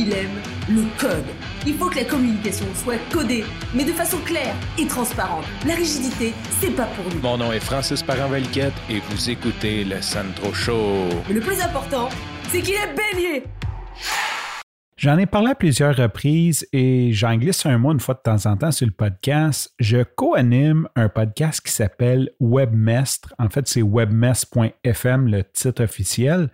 il aime le code. Il faut que la communication soit codée, mais de façon claire et transparente. La rigidité, c'est pas pour nous. Mon nom est Francis parent et vous écoutez le Sandro Show. Mais le plus important, c'est qu'il est bélier. J'en ai parlé à plusieurs reprises et j'en glisse un mot une fois de temps en temps sur le podcast. Je co-anime un podcast qui s'appelle Webmestre. En fait, c'est webmestre.fm, le titre officiel.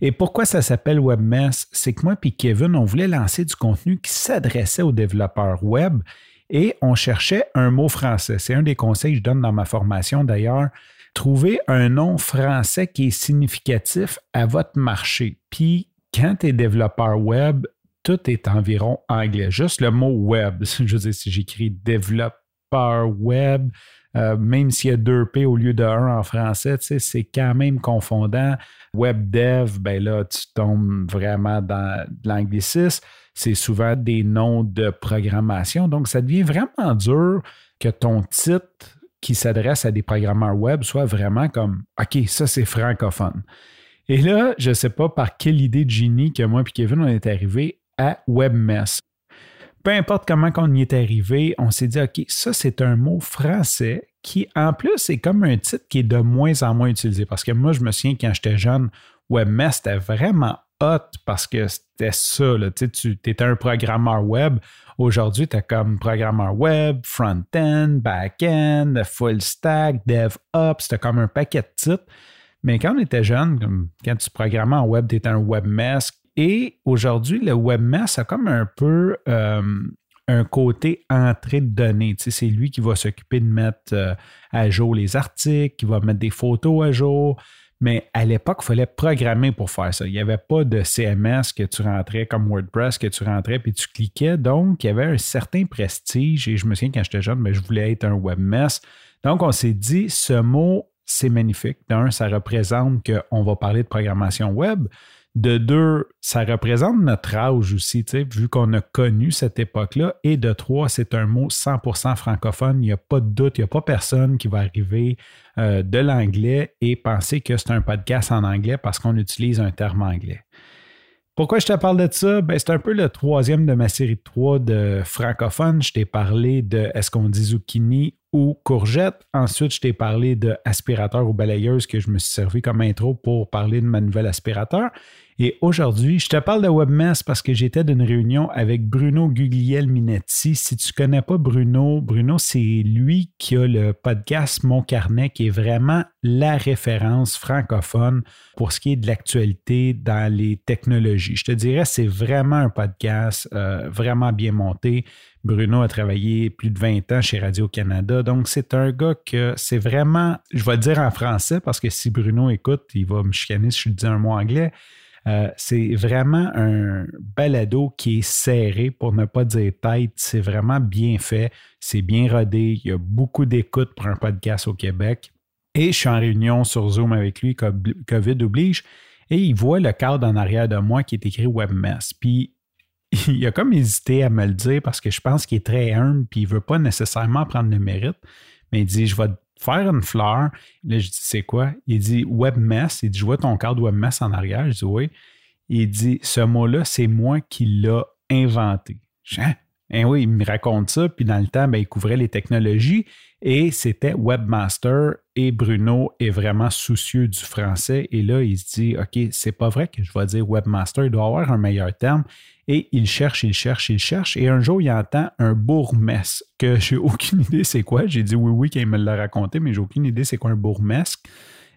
Et pourquoi ça s'appelle Webmestre? C'est que moi et Kevin, on voulait lancer du contenu qui s'adressait aux développeurs web et on cherchait un mot français. C'est un des conseils que je donne dans ma formation d'ailleurs. Trouver un nom français qui est significatif à votre marché. Puis, quand tu es développeur web, tout est environ anglais. Juste le mot web. Je veux dire, si j'écris développeur web, euh, même s'il y a deux P au lieu de un en français, c'est quand même confondant. Web dev, ben là, tu tombes vraiment dans l'anglicisme. C'est souvent des noms de programmation. Donc, ça devient vraiment dur que ton titre qui s'adresse à des programmeurs web soit vraiment comme OK, ça c'est francophone. Et là, je ne sais pas par quelle idée de génie que moi et Kevin on est arrivé à Webmess. Peu importe comment on y est arrivé, on s'est dit, OK, ça, c'est un mot français qui, en plus, est comme un titre qui est de moins en moins utilisé. Parce que moi, je me souviens, quand j'étais jeune, Webmess, c'était vraiment hot parce que c'était ça. Là. Tu étais un programmeur web. Aujourd'hui, tu es comme programmeur web, front-end, back-end, full stack, DevOps. C'était comme un paquet de titres. Mais quand on était jeune, quand tu programmais en web, tu étais un webmask, et aujourd'hui, le webmaster a comme un peu euh, un côté entrée de données. c'est lui qui va s'occuper de mettre euh, à jour les articles, qui va mettre des photos à jour. Mais à l'époque, il fallait programmer pour faire ça. Il n'y avait pas de CMS que tu rentrais comme WordPress, que tu rentrais puis tu cliquais. Donc, il y avait un certain prestige. Et je me souviens quand j'étais jeune, mais ben, je voulais être un webmaster. Donc, on s'est dit, ce mot, c'est magnifique. D'un, ça représente qu'on va parler de programmation web. De deux, ça représente notre âge aussi, vu qu'on a connu cette époque-là. Et de trois, c'est un mot 100% francophone. Il n'y a pas de doute, il n'y a pas personne qui va arriver euh, de l'anglais et penser que c'est un podcast en anglais parce qu'on utilise un terme anglais. Pourquoi je te parle de ça? Ben, c'est un peu le troisième de ma série de trois de francophones. Je t'ai parlé de est-ce qu'on dit zucchini ou courgette. Ensuite, je t'ai parlé de aspirateur ou balayeuse que je me suis servi comme intro pour parler de ma nouvelle aspirateur. Et aujourd'hui, je te parle de Webmess parce que j'étais d'une réunion avec Bruno Guglielminetti. Si tu ne connais pas Bruno, Bruno, c'est lui qui a le podcast Mon Carnet, qui est vraiment la référence francophone pour ce qui est de l'actualité dans les technologies. Je te dirais, c'est vraiment un podcast euh, vraiment bien monté. Bruno a travaillé plus de 20 ans chez Radio-Canada. Donc, c'est un gars que c'est vraiment, je vais le dire en français parce que si Bruno écoute, il va me chicaner si je dis un mot anglais. Euh, c'est vraiment un balado qui est serré, pour ne pas dire tête. C'est vraiment bien fait, c'est bien rodé. Il y a beaucoup d'écoute pour un podcast au Québec. Et je suis en réunion sur Zoom avec lui, COVID oblige, et il voit le cadre en arrière de moi qui est écrit Webmess. Puis il a comme hésité à me le dire parce que je pense qu'il est très humble puis il ne veut pas nécessairement prendre le mérite. Mais il dit Je vais faire une fleur. Là, je dis, c'est quoi? Il dit webmess. Il dit, je vois ton cadre webmess en arrière. Je dis, oui. Il dit, ce mot-là, c'est moi qui l'ai inventé. Je dis, hein? Eh oui, il me raconte ça, puis dans le temps, ben, il couvrait les technologies et c'était webmaster et Bruno est vraiment soucieux du français et là, il se dit, OK, c'est pas vrai que je vais dire webmaster, il doit avoir un meilleur terme et il cherche, il cherche, il cherche et un jour, il entend un bourgmesque que j'ai aucune idée c'est quoi. J'ai dit oui, oui, qu'il me l'a raconté, mais j'ai aucune idée c'est quoi un bourgmesque.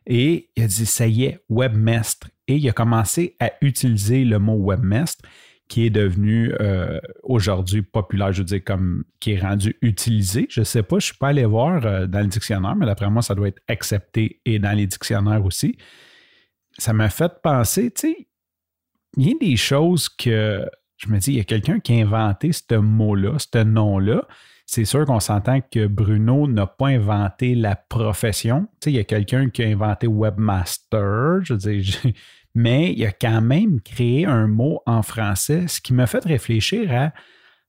Et il a dit, ça y est, webmestre. Et il a commencé à utiliser le mot webmestre qui est devenu euh, aujourd'hui populaire, je veux dire, comme qui est rendu utilisé. Je ne sais pas, je ne suis pas allé voir euh, dans le dictionnaire, mais d'après moi, ça doit être accepté et dans les dictionnaires aussi. Ça m'a fait penser, tu sais, il y a des choses que je me dis, il y a quelqu'un qui a inventé ce mot-là, ce nom-là. C'est sûr qu'on s'entend que Bruno n'a pas inventé la profession. Tu sais, il y a quelqu'un qui a inventé webmaster. Je veux dire, mais il a quand même créé un mot en français, ce qui m'a fait réfléchir à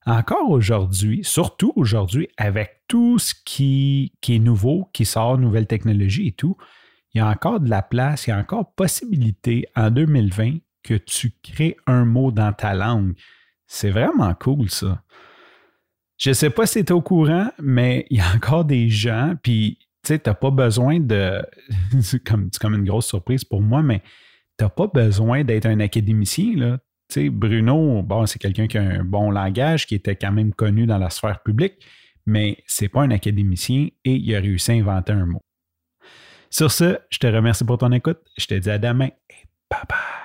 encore aujourd'hui, surtout aujourd'hui, avec tout ce qui, qui, est nouveau, qui sort, nouvelles technologies et tout, il y a encore de la place, il y a encore possibilité en 2020 que tu crées un mot dans ta langue. C'est vraiment cool, ça. Je sais pas si tu es au courant, mais il y a encore des gens, puis tu sais, tu n'as pas besoin de. c'est comme, une grosse surprise pour moi, mais tu n'as pas besoin d'être un académicien. Là. Bruno, c'est quelqu'un qui a un bon langage, qui était quand même connu dans la sphère publique, mais c'est pas un académicien et il a réussi à inventer un mot. Sur ce, je te remercie pour ton écoute. Je te dis à demain et bye bye.